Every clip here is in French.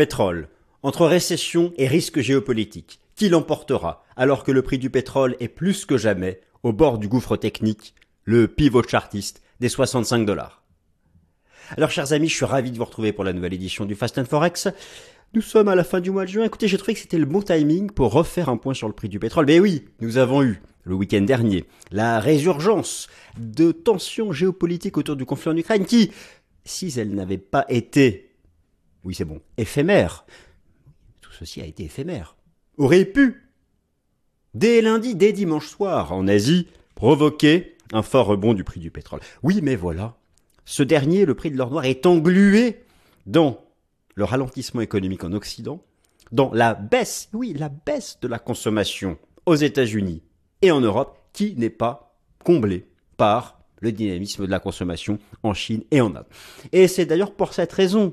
Pétrole. Entre récession et risque géopolitique, qui l'emportera alors que le prix du pétrole est plus que jamais au bord du gouffre technique, le pivot chartiste des 65 dollars? Alors chers amis, je suis ravi de vous retrouver pour la nouvelle édition du Fast and Forex. Nous sommes à la fin du mois de juin. Écoutez, j'ai trouvé que c'était le bon timing pour refaire un point sur le prix du pétrole. Mais oui, nous avons eu le week-end dernier la résurgence de tensions géopolitiques autour du conflit en Ukraine qui, si elles n'avaient pas été, oui c'est bon, éphémères, ceci a été éphémère, aurait pu, dès lundi, dès dimanche soir, en Asie, provoquer un fort rebond du prix du pétrole. Oui, mais voilà, ce dernier, le prix de l'or noir, est englué dans le ralentissement économique en Occident, dans la baisse, oui, la baisse de la consommation aux États-Unis et en Europe, qui n'est pas comblée par le dynamisme de la consommation en Chine et en Inde. Et c'est d'ailleurs pour cette raison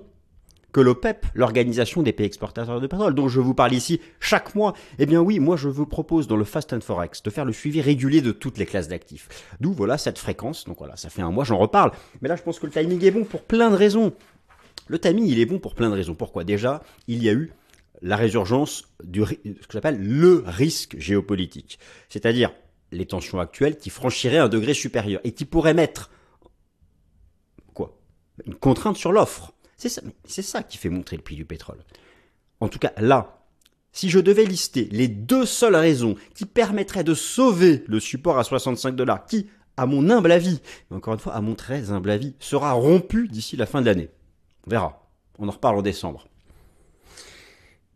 que l'OPEP, l'organisation des pays exportateurs de pétrole, dont je vous parle ici chaque mois, eh bien oui, moi je vous propose dans le Fast and Forex de faire le suivi régulier de toutes les classes d'actifs. D'où voilà cette fréquence. Donc voilà, ça fait un mois, j'en reparle. Mais là, je pense que le timing est bon pour plein de raisons. Le timing, il est bon pour plein de raisons. Pourquoi? Déjà, il y a eu la résurgence du ce que j'appelle le risque géopolitique. C'est-à-dire les tensions actuelles qui franchiraient un degré supérieur et qui pourraient mettre quoi? Une contrainte sur l'offre. C'est ça, qui fait montrer le prix du pétrole. En tout cas, là, si je devais lister les deux seules raisons qui permettraient de sauver le support à 65 dollars, qui, à mon humble avis, mais encore une fois, à mon très humble avis, sera rompu d'ici la fin de l'année. On verra. On en reparle en décembre.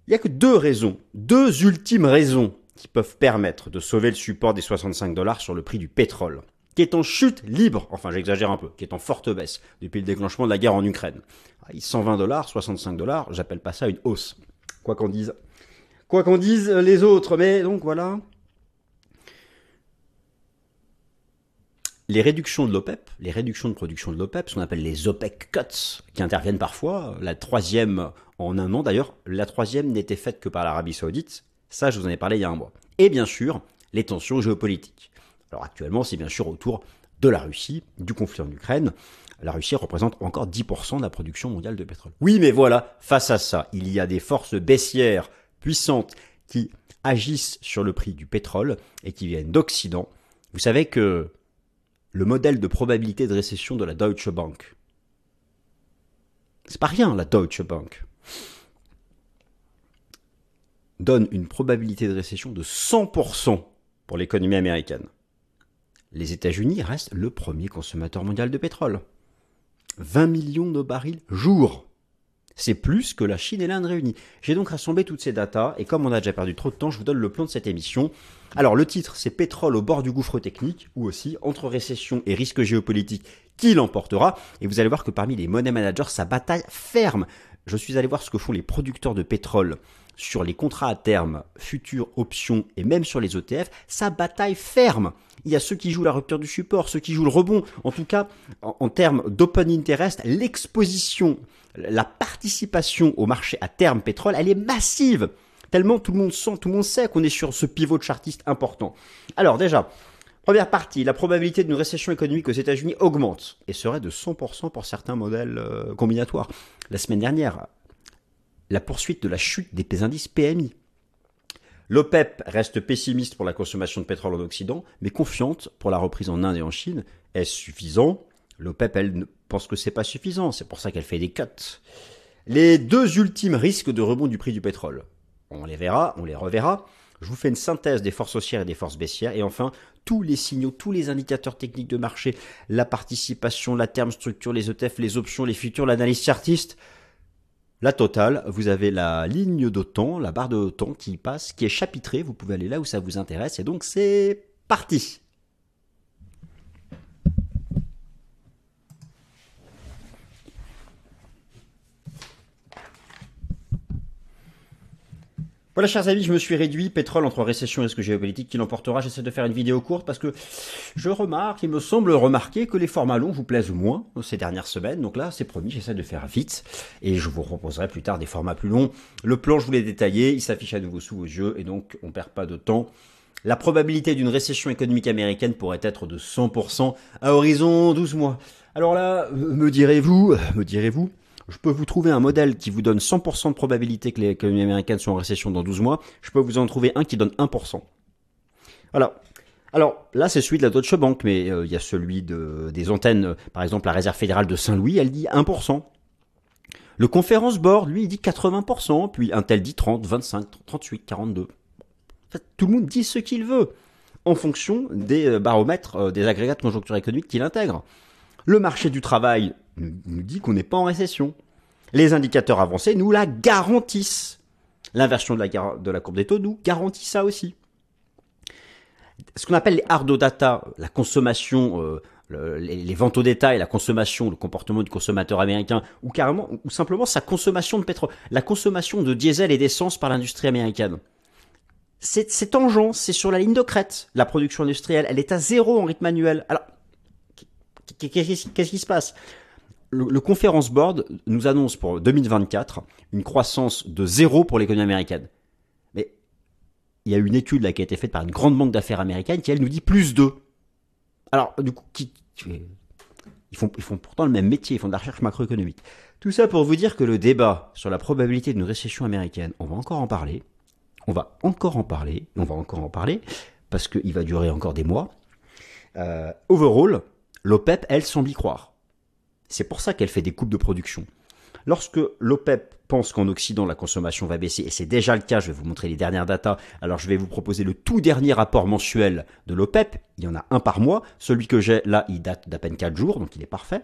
Il n'y a que deux raisons, deux ultimes raisons qui peuvent permettre de sauver le support des 65 dollars sur le prix du pétrole qui est en chute libre, enfin j'exagère un peu, qui est en forte baisse depuis le déclenchement de la guerre en Ukraine. 120 ah, dollars, 65 dollars, j'appelle pas ça une hausse. Quoi qu'on dise. Quoi qu'on dise les autres, mais donc voilà. Les réductions de l'OPEP, les réductions de production de l'OPEP, ce qu'on appelle les OPEC cuts, qui interviennent parfois, la troisième en un an d'ailleurs, la troisième n'était faite que par l'Arabie Saoudite, ça je vous en ai parlé il y a un mois. Et bien sûr, les tensions géopolitiques. Alors actuellement, c'est bien sûr autour de la Russie, du conflit en Ukraine. La Russie représente encore 10% de la production mondiale de pétrole. Oui, mais voilà, face à ça, il y a des forces baissières puissantes qui agissent sur le prix du pétrole et qui viennent d'Occident. Vous savez que le modèle de probabilité de récession de la Deutsche Bank, c'est pas rien la Deutsche Bank, donne une probabilité de récession de 100% pour l'économie américaine les États-Unis restent le premier consommateur mondial de pétrole. 20 millions de barils jour. C'est plus que la Chine et l'Inde réunies. J'ai donc rassemblé toutes ces datas et comme on a déjà perdu trop de temps, je vous donne le plan de cette émission. Alors le titre, c'est Pétrole au bord du gouffre technique ou aussi entre récession et risque géopolitique, qui l'emportera Et vous allez voir que parmi les money managers, sa bataille ferme. Je suis allé voir ce que font les producteurs de pétrole sur les contrats à terme, futures options et même sur les ETF, sa bataille ferme. Il y a ceux qui jouent la rupture du support, ceux qui jouent le rebond. En tout cas, en, termes d'open interest, l'exposition, la participation au marché à terme pétrole, elle est massive. Tellement tout le monde sent, tout le monde sait qu'on est sur ce pivot de chartiste important. Alors déjà, première partie, la probabilité d'une récession économique aux États-Unis augmente et serait de 100% pour certains modèles euh, combinatoires. La semaine dernière, la poursuite de la chute des indices PMI. L'OPEP reste pessimiste pour la consommation de pétrole en Occident, mais confiante pour la reprise en Inde et en Chine. Est-ce suffisant? L'OPEP, elle, pense que c'est pas suffisant, c'est pour ça qu'elle fait des cuts. Les deux ultimes risques de rebond du prix du pétrole. On les verra, on les reverra. Je vous fais une synthèse des forces haussières et des forces baissières. Et enfin, tous les signaux, tous les indicateurs techniques de marché, la participation, la terme structure, les ETF, les options, les futurs, l'analyse chartiste. La totale, vous avez la ligne de temps, la barre de temps qui passe, qui est chapitrée, vous pouvez aller là où ça vous intéresse, et donc c'est parti Voilà, chers amis, je me suis réduit. Pétrole entre récession et risque géopolitique qui l'emportera. J'essaie de faire une vidéo courte parce que je remarque, il me semble remarquer que les formats longs vous plaisent moins ces dernières semaines. Donc là, c'est promis, j'essaie de faire vite et je vous proposerai plus tard des formats plus longs. Le plan, je vous l'ai détaillé, il s'affiche à nouveau sous vos yeux et donc on perd pas de temps. La probabilité d'une récession économique américaine pourrait être de 100% à horizon 12 mois. Alors là, me direz-vous, me direz-vous, je peux vous trouver un modèle qui vous donne 100% de probabilité que les économies américaines sont en récession dans 12 mois. Je peux vous en trouver un qui donne 1%. Voilà. Alors là, c'est celui de la Deutsche Bank, mais euh, il y a celui de, des antennes, par exemple la Réserve fédérale de Saint-Louis, elle dit 1%. Le Conference Board, lui, il dit 80%, puis un tel dit 30, 25, 38, 42. En fait, tout le monde dit ce qu'il veut, en fonction des euh, baromètres, euh, des agrégats de conjoncture économique qu'il intègre. Le marché du travail nous dit qu'on n'est pas en récession. Les indicateurs avancés nous la garantissent. L'inversion de la, courbe des taux nous garantit ça aussi ce qu'on appelle les hard data, la consommation, euh, les, ventes au détail, la consommation, le comportement du consommateur américain, ou carrément, ou simplement sa consommation de pétrole, la consommation de diesel et d'essence par l'industrie américaine. C'est tangent, c'est sur la ligne de crête. La production industrielle, elle est à zéro en rythme annuel. Alors, qu'est-ce qui se passe? Le, Conference Board nous annonce pour 2024 une croissance de zéro pour l'économie américaine il y a une étude qui a été faite par une grande banque d'affaires américaine qui elle nous dit plus 2. Alors du coup, qui, ils font, ils font pourtant le même métier, ils font de la recherche macroéconomique. Tout ça pour vous dire que le débat sur la probabilité d'une récession américaine, on va encore en parler, on va encore en parler, on va encore en parler, parce qu'il va durer encore des mois. Euh, overall, l'OPEP, elle, semble y croire. C'est pour ça qu'elle fait des coupes de production. Lorsque l'OPEP pense qu'en Occident la consommation va baisser, et c'est déjà le cas, je vais vous montrer les dernières datas, alors je vais vous proposer le tout dernier rapport mensuel de l'OPEP, il y en a un par mois, celui que j'ai là, il date d'à peine 4 jours, donc il est parfait.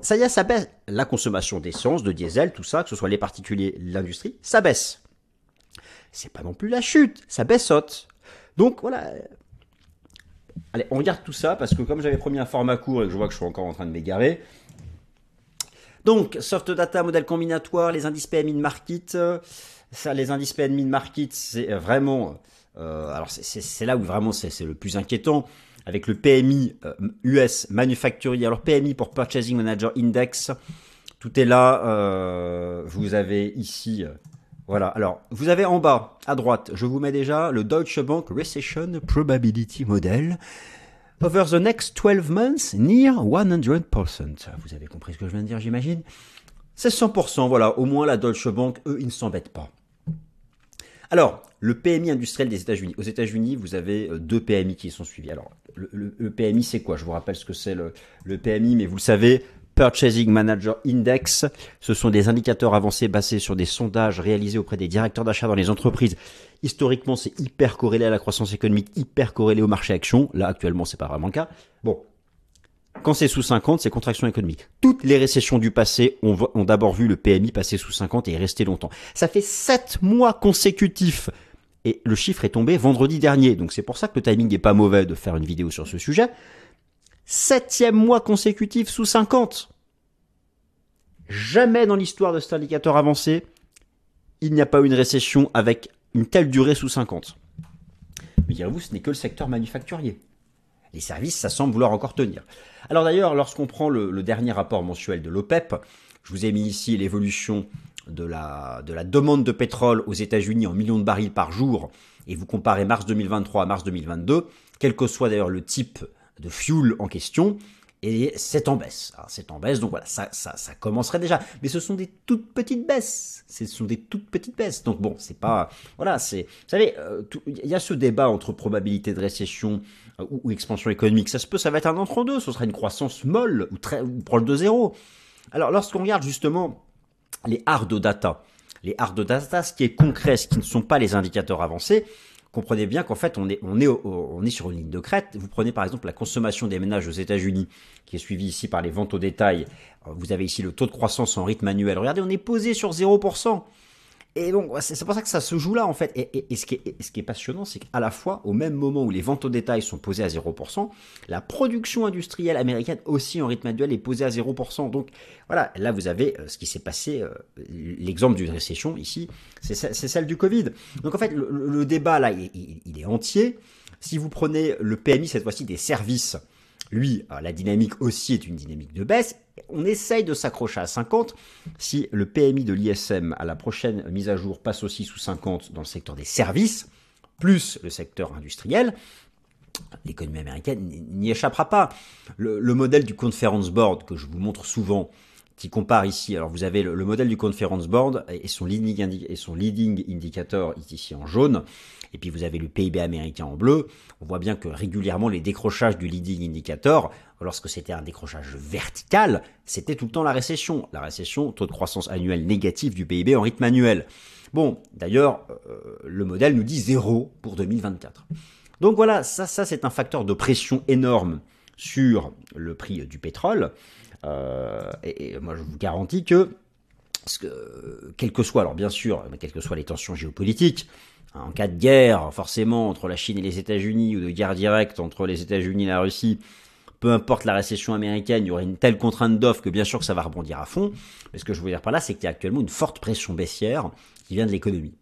Ça y est, ça baisse. La consommation d'essence, de diesel, tout ça, que ce soit les particuliers, l'industrie, ça baisse. C'est pas non plus la chute, ça baissote. Donc voilà, Allez, on regarde tout ça parce que comme j'avais promis un format court et que je vois que je suis encore en train de m'égarer, donc, soft data, modèle combinatoire, les indices PMI de market. Ça, les indices PMI de market, c'est vraiment. Euh, alors, c'est là où vraiment c'est le plus inquiétant. Avec le PMI US euh, manufacturier. Alors, PMI pour Purchasing Manager Index. Tout est là. Euh, vous avez ici. Voilà. Alors, vous avez en bas, à droite, je vous mets déjà le Deutsche Bank Recession Probability Model. Over the next 12 months, near 100%. Vous avez compris ce que je viens de dire, j'imagine? C'est 100%, voilà. Au moins, la Deutsche Bank, eux, ils ne s'embêtent pas. Alors, le PMI industriel des États-Unis. Aux États-Unis, vous avez euh, deux PMI qui sont suivis. Alors, le, PMI, c'est quoi? Je vous rappelle ce que c'est le, le PMI, mais vous le savez, Purchasing Manager Index. Ce sont des indicateurs avancés basés sur des sondages réalisés auprès des directeurs d'achat dans les entreprises. Historiquement, c'est hyper corrélé à la croissance économique, hyper corrélé au marché action. Là, actuellement, c'est pas vraiment le cas. Bon. Quand c'est sous 50, c'est contraction économique. Toutes les récessions du passé ont, d'abord vu le PMI passer sous 50 et rester longtemps. Ça fait 7 mois consécutifs et le chiffre est tombé vendredi dernier. Donc c'est pour ça que le timing n'est pas mauvais de faire une vidéo sur ce sujet septième mois consécutif sous 50. Jamais dans l'histoire de cet indicateur avancé, il n'y a pas eu une récession avec une telle durée sous 50. Mais direz-vous, ce n'est que le secteur manufacturier. Les services, ça semble vouloir encore tenir. Alors d'ailleurs, lorsqu'on prend le, dernier rapport mensuel de l'OPEP, je vous ai mis ici l'évolution de la, de la demande de pétrole aux États-Unis en millions de barils par jour, et vous comparez mars 2023 à mars 2022, quel que soit d'ailleurs le type de fuel en question, et c'est en baisse. C'est en baisse, donc voilà, ça, ça, ça, commencerait déjà. Mais ce sont des toutes petites baisses. Ce sont des toutes petites baisses. Donc bon, c'est pas, voilà, c'est, vous savez, euh, il y a ce débat entre probabilité de récession euh, ou, expansion économique. Ça se peut, ça va être un entre-deux. Ce sera une croissance molle ou très, ou proche de zéro. Alors lorsqu'on regarde justement les hard data, les hard data, ce qui est concret, ce qui ne sont pas les indicateurs avancés, comprenez bien qu'en fait, on est, sur une ligne de crête. Vous prenez par exemple la consommation des ménages aux États-Unis, qui est suivie ici par les ventes au détail. Vous avez ici le taux de croissance en rythme annuel. Regardez, on est posé sur 0%. Et donc, c'est pour ça que ça se joue là, en fait. Et, ce, qui est, passionnant, c'est qu'à la fois, au même moment où les ventes au détail sont posées à 0%, la production industrielle américaine aussi en rythme annuel est posée à 0%. Donc, voilà, là, vous avez euh, ce qui s'est passé. Euh, l'exemple d'une récession, ici, c'est celle du Covid. Donc, en fait, le, débat, là, il, est entier. Si vous prenez le PMI, cette fois-ci, des services, lui, euh, la dynamique aussi est une dynamique de baisse. On essaye de s'accrocher à 50. Si le PMI de l'ISM à la prochaine mise à jour passe aussi sous 50 dans le secteur des services, plus le secteur industriel, l'économie américaine n'y échappera pas. Le, modèle du Conference Board que je vous montre souvent, qui compare ici. Alors vous avez le, modèle du Conference Board et son leading, et son leading indicator ici en jaune. Et puis vous avez le PIB américain en bleu. On voit bien que régulièrement les décrochages du leading indicator, lorsque c'était un décrochage vertical, c'était tout le temps la récession. La récession, taux de croissance annuel négatif du PIB en rythme annuel. Bon, d'ailleurs, euh, le modèle nous dit zéro pour 2024. Donc voilà, ça, ça c'est un facteur de pression énorme sur le prix du pétrole. Euh, et, moi, je vous garantis que, que, quel que soit, alors bien sûr, quelles que soient les tensions géopolitiques, en cas de guerre, forcément, entre la Chine et les États-Unis, ou de guerre directe entre les États-Unis et la Russie, peu importe la récession américaine, il y aurait une telle contrainte d'offre que bien sûr que ça va rebondir à fond. Mais ce que je veux dire par là, c'est qu'il y a actuellement une forte pression baissière qui vient de l'économie.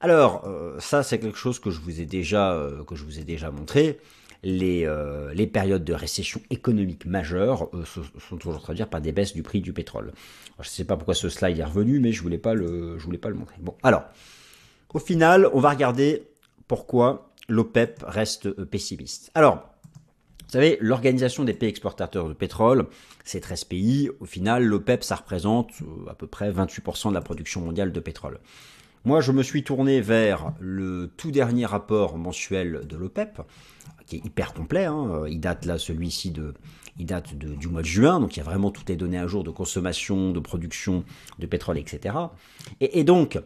Alors, euh, ça, c'est quelque chose que je vous ai déjà, euh, que je vous ai déjà montré. Les, euh, périodes de récession économique majeure sont toujours traduites par des baisses du prix du pétrole. je ne sais pas pourquoi ce slide est revenu, mais je voulais voulais pas le montrer. Bon, alors, au final, on va regarder pourquoi l'OPEP reste pessimiste. Alors, vous savez, l'organisation des pays exportateurs de pétrole, c'est 13 pays. Au final, l'OPEP, ça représente à peu près 28% de la production mondiale de pétrole. Moi, je me suis tourné vers le tout dernier rapport mensuel de l'OPEP, qui est hyper complet. Hein. Il date là, celui-ci de, il date du mois de juin, donc il y a vraiment toutes les données à jour de consommation, de production de pétrole, etc. Et, donc, euh,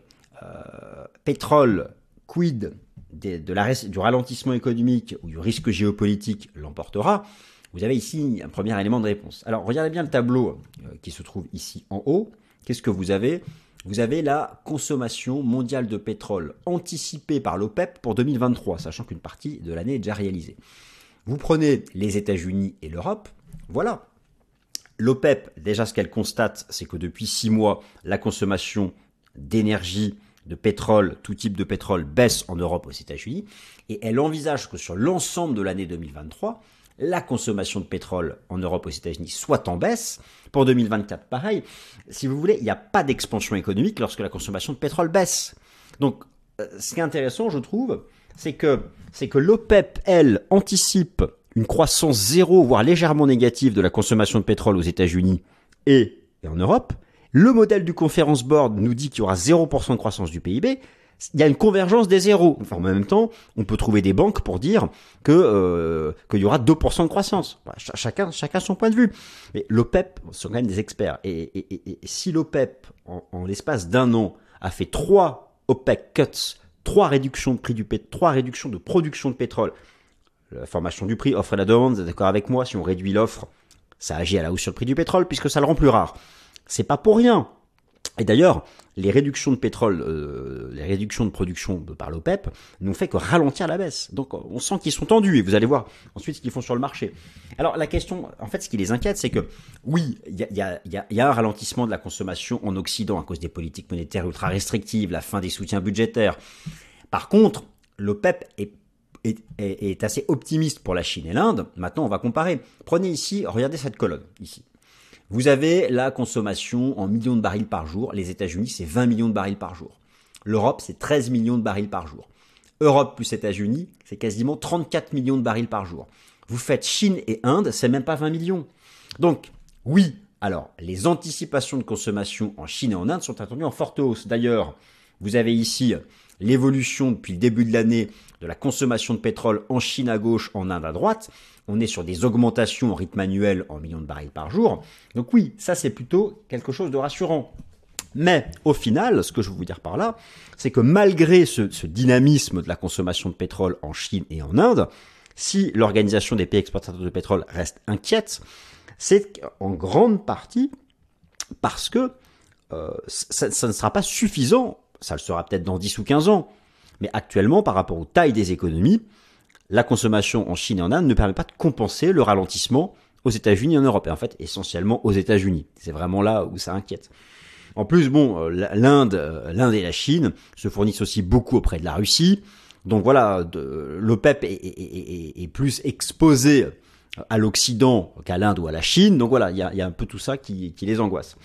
pétrole, quid de, la, du ralentissement économique ou du risque géopolitique l'emportera? Vous avez ici un premier élément de réponse. Alors, regardez bien le tableau euh, qui se trouve ici en haut. Qu'est-ce que vous avez? Vous avez la consommation mondiale de pétrole anticipée par l'OPEP pour 2023, sachant qu'une partie de l'année est déjà réalisée. Vous prenez les États-Unis et l'Europe, voilà. L'OPEP, déjà ce qu'elle constate, c'est que depuis six mois, la consommation d'énergie, de pétrole, tout type de pétrole, baisse en Europe aux États-Unis, et elle envisage que sur l'ensemble de l'année 2023, la consommation de pétrole en Europe aux États-Unis soit en baisse. Pour 2024, pareil. Si vous voulez, il n'y a pas d'expansion économique lorsque la consommation de pétrole baisse. Donc, euh, ce qui est intéressant, je trouve, c'est que, c'est que l'OPEP, elle, anticipe une croissance zéro, voire légèrement négative de la consommation de pétrole aux États-Unis et, et en Europe. Le modèle du Conference Board nous dit qu'il y aura 0% de croissance du PIB il y a une convergence des zéros. En même temps, on peut trouver des banques pour dire que euh, qu'il y aura 2% de croissance. chacun, chacun son point de vue. Mais l'OPEP sont quand même des experts. Et, si l'OPEP, en, l'espace d'un an, a fait trois OPEC cuts, trois réductions de production de pétrole, la formation du prix, offre et la demande, d'accord avec moi, si on réduit l'offre, ça agit à la hausse sur le prix du pétrole puisque ça le rend plus rare. C'est pas pour rien. Et d'ailleurs, les réductions de pétrole, euh, les réductions de production par l'OPEP n'ont fait que ralentir la baisse. Donc on sent qu'ils sont tendus et vous allez voir ensuite ce qu'ils font sur le marché. Alors la question, en fait, ce qui les inquiète, c'est que oui, il y a, un ralentissement de la consommation en Occident à cause des politiques monétaires ultra restrictives, la fin des soutiens budgétaires. Par contre, l'OPEP est est, assez optimiste pour la Chine et l'Inde. Maintenant, on va comparer. Prenez ici, regardez cette colonne, ici. Vous avez la consommation en millions de barils par jour. Les États-Unis, c'est 20 millions de barils par jour. L'Europe, c'est 13 millions de barils par jour. Europe plus États-Unis, c'est quasiment 34 millions de barils par jour. Vous faites Chine et Inde, c'est même pas 20 millions. Donc, oui, alors, les anticipations de consommation en Chine et en Inde sont attendues en forte hausse. D'ailleurs, vous avez ici l'évolution depuis le début de l'année de la consommation de pétrole en Chine à gauche, en Inde à droite. On est sur des augmentations en rythme annuel en millions de barils par jour. Donc oui, ça c'est plutôt quelque chose de rassurant. Mais au final, ce que je veux vous dire par là, c'est que malgré ce, ce, dynamisme de la consommation de pétrole en Chine et en Inde, si l'organisation des pays exportateurs de pétrole reste inquiète, c'est en grande partie parce que euh, ça, ça, ne sera pas suffisant, ça le sera peut-être dans 10 ou 15 ans, mais actuellement, par rapport aux tailles des économies, la consommation en Chine et en Inde ne permet pas de compenser le ralentissement aux États-Unis et en Europe, et en fait essentiellement aux États-Unis. C'est vraiment là où ça inquiète. En plus, bon, euh, l'Inde, euh, l'Inde et la Chine se fournissent aussi beaucoup auprès de la Russie. Donc voilà, l'OPEP est, est, est, plus exposé à l'Occident qu'à l'Inde ou à la Chine. Donc voilà, il y a, un peu tout ça qui, les angoisse.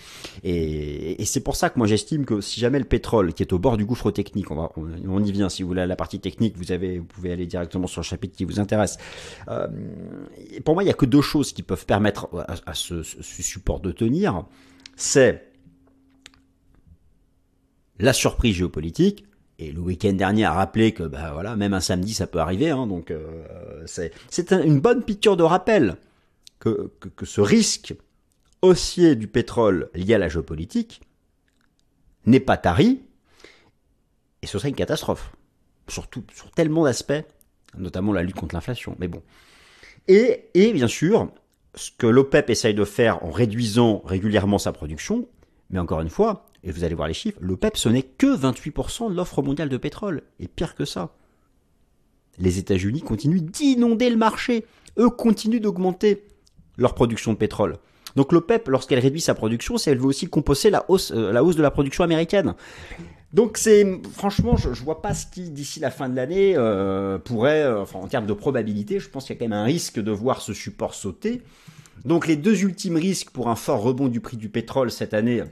Et, c'est pour ça que moi j'estime que si jamais le pétrole qui est au bord du gouffre technique, on, va, on, y vient, si vous voulez la partie technique, vous, avez, vous pouvez aller directement sur le chapitre qui vous intéresse. Euh, pour moi, il n'y a que deux choses qui peuvent permettre à, ce, support de tenir. c'est la surprise géopolitique. Et le week-end dernier a rappelé que bah voilà, même un samedi ça peut arriver. Hein, donc euh, c'est une bonne piqûre de rappel que, que, ce risque haussier du pétrole lié à la géopolitique n'est pas tari. Et ce serait une catastrophe. Surtout sur tellement d'aspects, notamment la lutte contre l'inflation. Mais bon. Et, et bien sûr, ce que l'OPEP essaye de faire en réduisant régulièrement sa production, mais encore une fois, et vous allez voir les chiffres, l'OPEP ce n'est que 28% de l'offre mondiale de pétrole. Et pire que ça. Les États-Unis continuent d'inonder le marché. Eux continuent d'augmenter leur production de pétrole. Donc l'OPEP, lorsqu'elle réduit sa production, elle veut aussi composer la hausse, euh, la hausse de la production américaine. Donc c'est franchement, je, je vois pas ce qui d'ici la fin de l'année euh, pourrait, euh, en termes de probabilité, je pense qu'il y a quand même un risque de voir ce support sauter. Donc les deux ultimes risques pour un fort rebond du prix du pétrole cette année.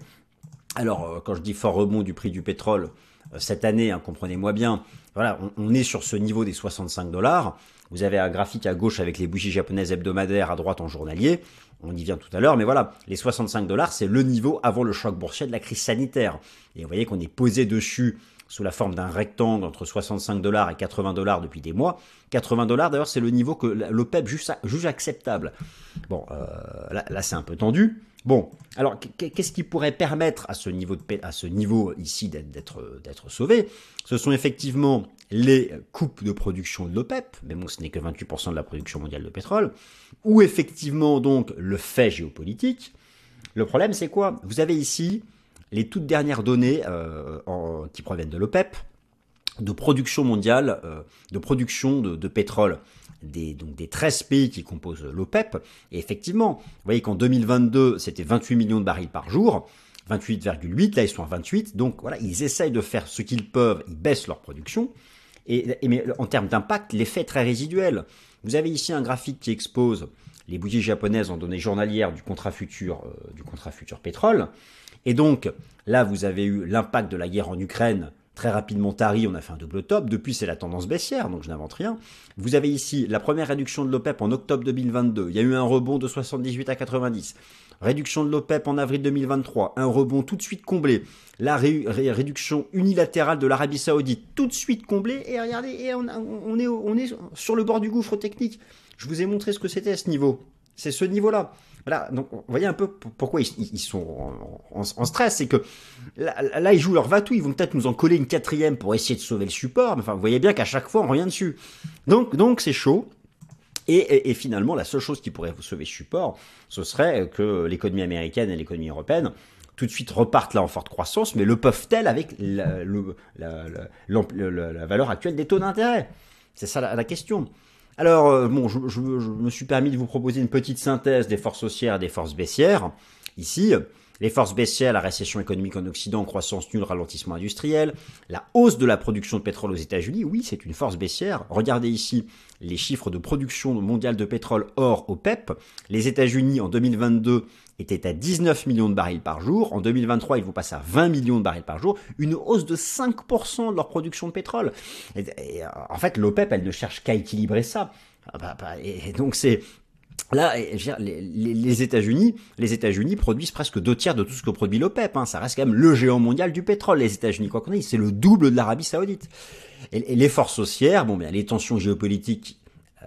Alors euh, quand je dis fort rebond du prix du pétrole cette année, hein, comprenez-moi bien, voilà, on, est sur ce niveau des 65 dollars. Vous avez un graphique à gauche avec les bougies japonaises hebdomadaires, à droite en journalier. On y vient tout à l'heure, mais voilà, les 65 dollars, c'est le niveau avant le choc boursier de la crise sanitaire. Et vous voyez qu'on est posé dessus sous la forme d'un rectangle entre 65 dollars et 80 dollars depuis des mois. 80 dollars, d'ailleurs, c'est le niveau que l'OPEP juge, acceptable. Bon, euh, là, c'est un peu tendu. Bon, alors qu'est-ce qui pourrait permettre à ce niveau, ici d'être sauvé? Ce sont effectivement les coupes de production de l'OPEP, mais bon, ce n'est que 28% de la production mondiale de pétrole, ou effectivement donc le fait géopolitique. Le problème, c'est quoi? Vous avez ici les toutes dernières données euh, qui proviennent de l'OPEP de production mondiale, euh, de production de, pétrole des, donc des 13 pays qui composent l'OPEP. Et effectivement, vous voyez qu'en 2022, c'était 28 millions de barils par jour. 28,8, là ils sont à 28, donc voilà, ils essayent de faire ce qu'ils peuvent, ils baissent leur production, et, mais en termes d'impact, l'effet est très résiduel. Vous avez ici un graphique qui expose les bougies japonaises en données journalières du contrat futur, euh, du contrat futur pétrole. Et donc, là, vous avez eu l'impact de la guerre en Ukraine très rapidement tari, on a fait un double top. Depuis, c'est la tendance baissière, donc je n'invente rien. Vous avez ici la première réduction de l'OPEP en octobre 2022. Il y a eu un rebond de 78 à 90. Réduction de l'OPEP en avril 2023, un rebond tout de suite comblé. La réduction unilatérale de l'Arabie Saoudite, tout de suite comblée. Et regardez, et on, est, on est sur le bord du gouffre technique. Je vous ai montré ce que c'était à ce niveau. C'est ce niveau-là. Voilà, donc vous voyez un peu pourquoi ils, sont en, stress, c'est que là, ils jouent leur vatou, ils vont peut-être nous en coller une quatrième pour essayer de sauver le support, mais enfin vous voyez bien qu'à chaque fois on revient dessus. Donc donc c'est chaud. Et, finalement, la seule chose qui pourrait vous sauver ce support, ce serait que l'économie américaine et l'économie européenne tout de suite repartent là en forte croissance, mais le peuvent-elles avec la, valeur actuelle des taux d'intérêt? C'est ça la, question. Alors, euh, bon, je, je, me suis permis de vous proposer une petite synthèse des forces haussières et des forces baissières. Ici, les forces baissières, la récession économique en Occident, croissance nulle, ralentissement industriel, la hausse de la production de pétrole aux États-Unis, oui, c'est une force baissière. Regardez ici les chiffres de production mondiale de pétrole hors OPEP. Les États-Unis en 2022 étaient à 19 millions de barils par jour. En 2023, ils vont passer à 20 millions de barils par jour, une hausse de 5% de leur production de pétrole. En fait, l'OPEP, elle ne cherche qu'à équilibrer ça. Ah bah, bah, et donc c'est Là, les, États-Unis, les États-Unis produisent presque deux tiers de tout ce que produit l'OPEP. Hein. Ça reste quand même le géant mondial du pétrole. Les États-Unis, quoi qu'on ait, c'est le double de l'Arabie Saoudite. Et, les forces haussières, bon, bien, les tensions géopolitiques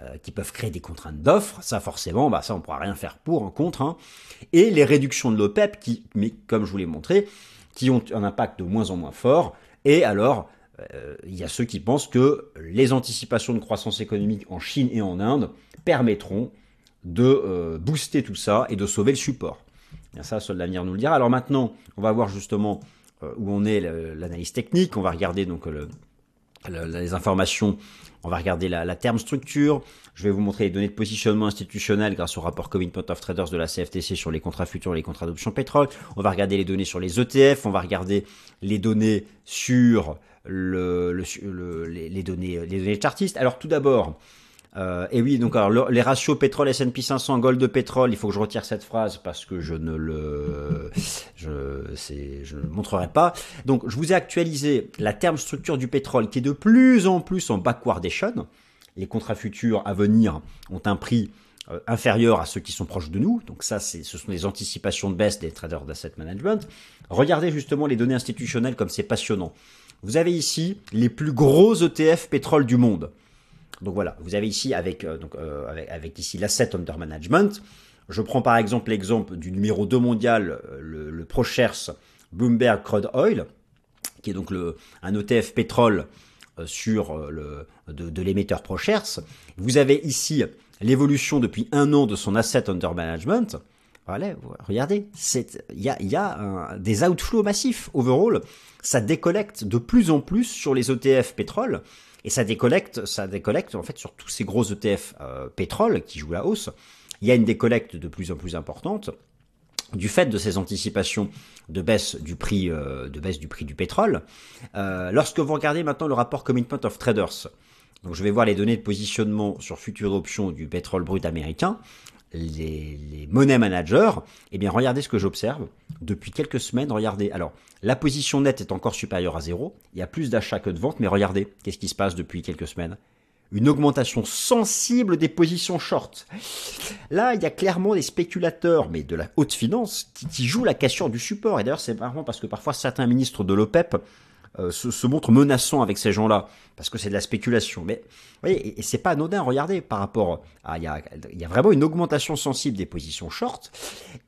euh, qui peuvent créer des contraintes d'offres, ça forcément, bah ça on pourra rien faire pour en contre. Hein. Et les réductions de l'OPEP, qui, mais comme je vous l'ai montré, qui ont un impact de moins en moins fort. Et alors, euh, il y a ceux qui pensent que les anticipations de croissance économique en Chine et en Inde permettront de euh, booster tout ça et de sauver le support. Bien ça, seul l'avenir nous le dira. Alors maintenant, on va voir justement où on est l'analyse technique. On va regarder donc les informations. On va regarder la, terme structure. Je vais vous montrer les données de positionnement institutionnel grâce au rapport Commitment of Traders de la CFTC sur les contrats futurs et les contrats d'option pétrole. On va regarder les données sur les ETF. On va regarder les données sur le, les, données, les données chartistes. Alors tout d'abord, euh, et oui, donc alors les ratios pétrole S&P 500 gold de pétrole, il faut que je retire cette phrase parce que je ne le je je ne le montrerai pas. Donc je vous ai actualisé la terme structure du pétrole qui est de plus en plus en backwardation. Les contrats futurs à venir ont un prix euh, inférieurs à ceux qui sont proches de nous. Donc ça, c'est, ce sont des anticipations de baisse des traders d'asset management. Regardez justement les données institutionnelles comme c'est passionnant. Vous avez ici les plus gros ETF pétrole du monde. Donc voilà, vous avez ici avec, euh, euh, l'asset under management. Je prends par exemple l'exemple du numéro 2 mondial, le, le ProShares Bloomberg Crude Oil, qui est donc le, un ETF pétrole sur de, de l'émetteur ProShares. Vous avez ici l'évolution depuis un an de son asset under management, voilà, regardez, il y a, y a des outflows massifs overall. Ça décollecte de plus en plus sur les ETF pétrole et ça décollecte, ça décollecte en fait sur tous ces gros ETF euh, pétrole qui jouent la hausse. Il y a une décollecte de plus en plus importante du fait de ces anticipations de baisse du prix, euh, de baisse du prix du pétrole. Euh, lorsque vous regardez maintenant le rapport Commitment of Traders, donc je vais voir les données de positionnement sur futures options du pétrole brut américain. Les, monnaies managers, eh bien regardez ce que j'observe depuis quelques semaines. Regardez, alors la position nette est encore supérieure à zéro. Il y a plus d'achats que de ventes, mais regardez, qu'est-ce qui se passe depuis quelques semaines? Une augmentation sensible des positions short. Là, il y a clairement des spéculateurs, mais de la haute finance, qui, qui jouent la cassure du support. Et d'ailleurs, c'est marrant parce que parfois certains ministres de l'OPEP euh, se, montre menaçant avec ces gens-là, parce que c'est de la spéculation. Mais vous voyez, et, c'est pas anodin, regardez, par rapport à... Il y a, y a vraiment une augmentation sensible des positions short.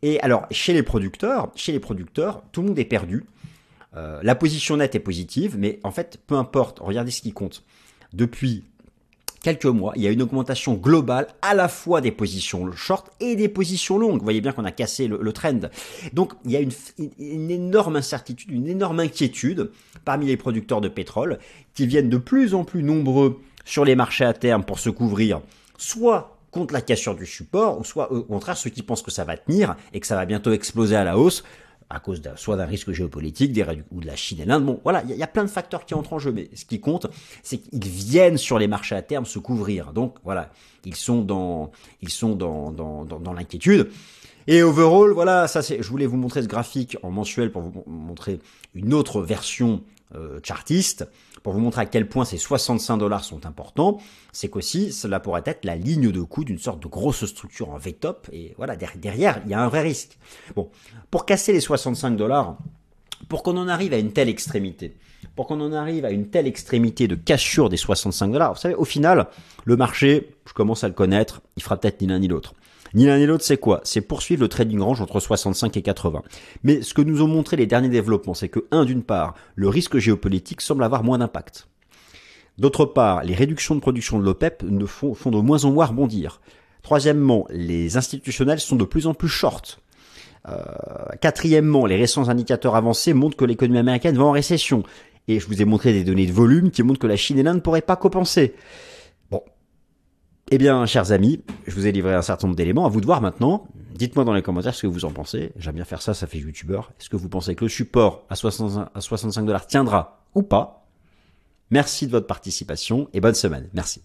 Et alors, chez les producteurs, chez les producteurs, tout le monde est perdu. Euh, la position nette est positive, mais en fait, peu importe, regardez ce qui compte. Depuis quelques mois, il y a une augmentation globale à la fois des positions short et des positions longues. Vous voyez bien qu'on a cassé le, trend. Donc il y a une, une, énorme incertitude, une énorme inquiétude parmi les producteurs de pétrole qui viennent de plus en plus nombreux sur les marchés à terme pour se couvrir, soit contre la cassure du support, ou soit au contraire ceux qui pensent que ça va tenir et que ça va bientôt exploser à la hausse à cause soit d'un risque géopolitique, des, ou de la Chine et l'Inde. Bon, voilà, il y, a plein de facteurs qui entrent en jeu, mais ce qui compte, c'est qu'ils viennent sur les marchés à terme se couvrir. Donc voilà, ils sont dans, ils sont dans, dans, dans, dans l'inquiétude. Et overall, voilà, ça c'est, je voulais vous montrer ce graphique en mensuel pour vous montrer une autre version euh, chartiste pour vous montrer à quel point ces 65 dollars sont importants, c'est qu'aussi cela pourrait être la ligne de coût d'une sorte de grosse structure en V-top et voilà derrière il y a un vrai risque. Bon, pour casser les 65 dollars, pour qu'on en arrive à une telle extrémité, pour qu'on en arrive à une telle extrémité de cassure des 65 dollars, vous savez, au final, le marché, je commence à le connaître, il fera peut-être ni l'un ni l'autre. Ni l'un ni l'autre, c'est quoi? C'est poursuivre le trading range entre 65 et 80. Mais ce que nous ont montré les derniers développements, c'est que, un, d'une part, le risque géopolitique semble avoir moins d'impact. D'autre part, les réductions de production de l'OPEP ne font, font de moins en moins rebondir. Troisièmement, les institutionnels sont de plus en plus short. Euh, quatrièmement, les récents indicateurs avancés montrent que l'économie américaine va en récession. Et je vous ai montré des données de volume qui montrent que la Chine et l'Inde ne pourraient pas compenser. Eh bien, chers amis, je vous ai livré un certain nombre d'éléments. À vous de voir maintenant. Dites-moi dans les commentaires ce que vous en pensez. J'aime bien faire ça, ça fait youtubeur. Est-ce que vous pensez que le support à 65 dollars tiendra ou pas? Merci de votre participation et bonne semaine. Merci.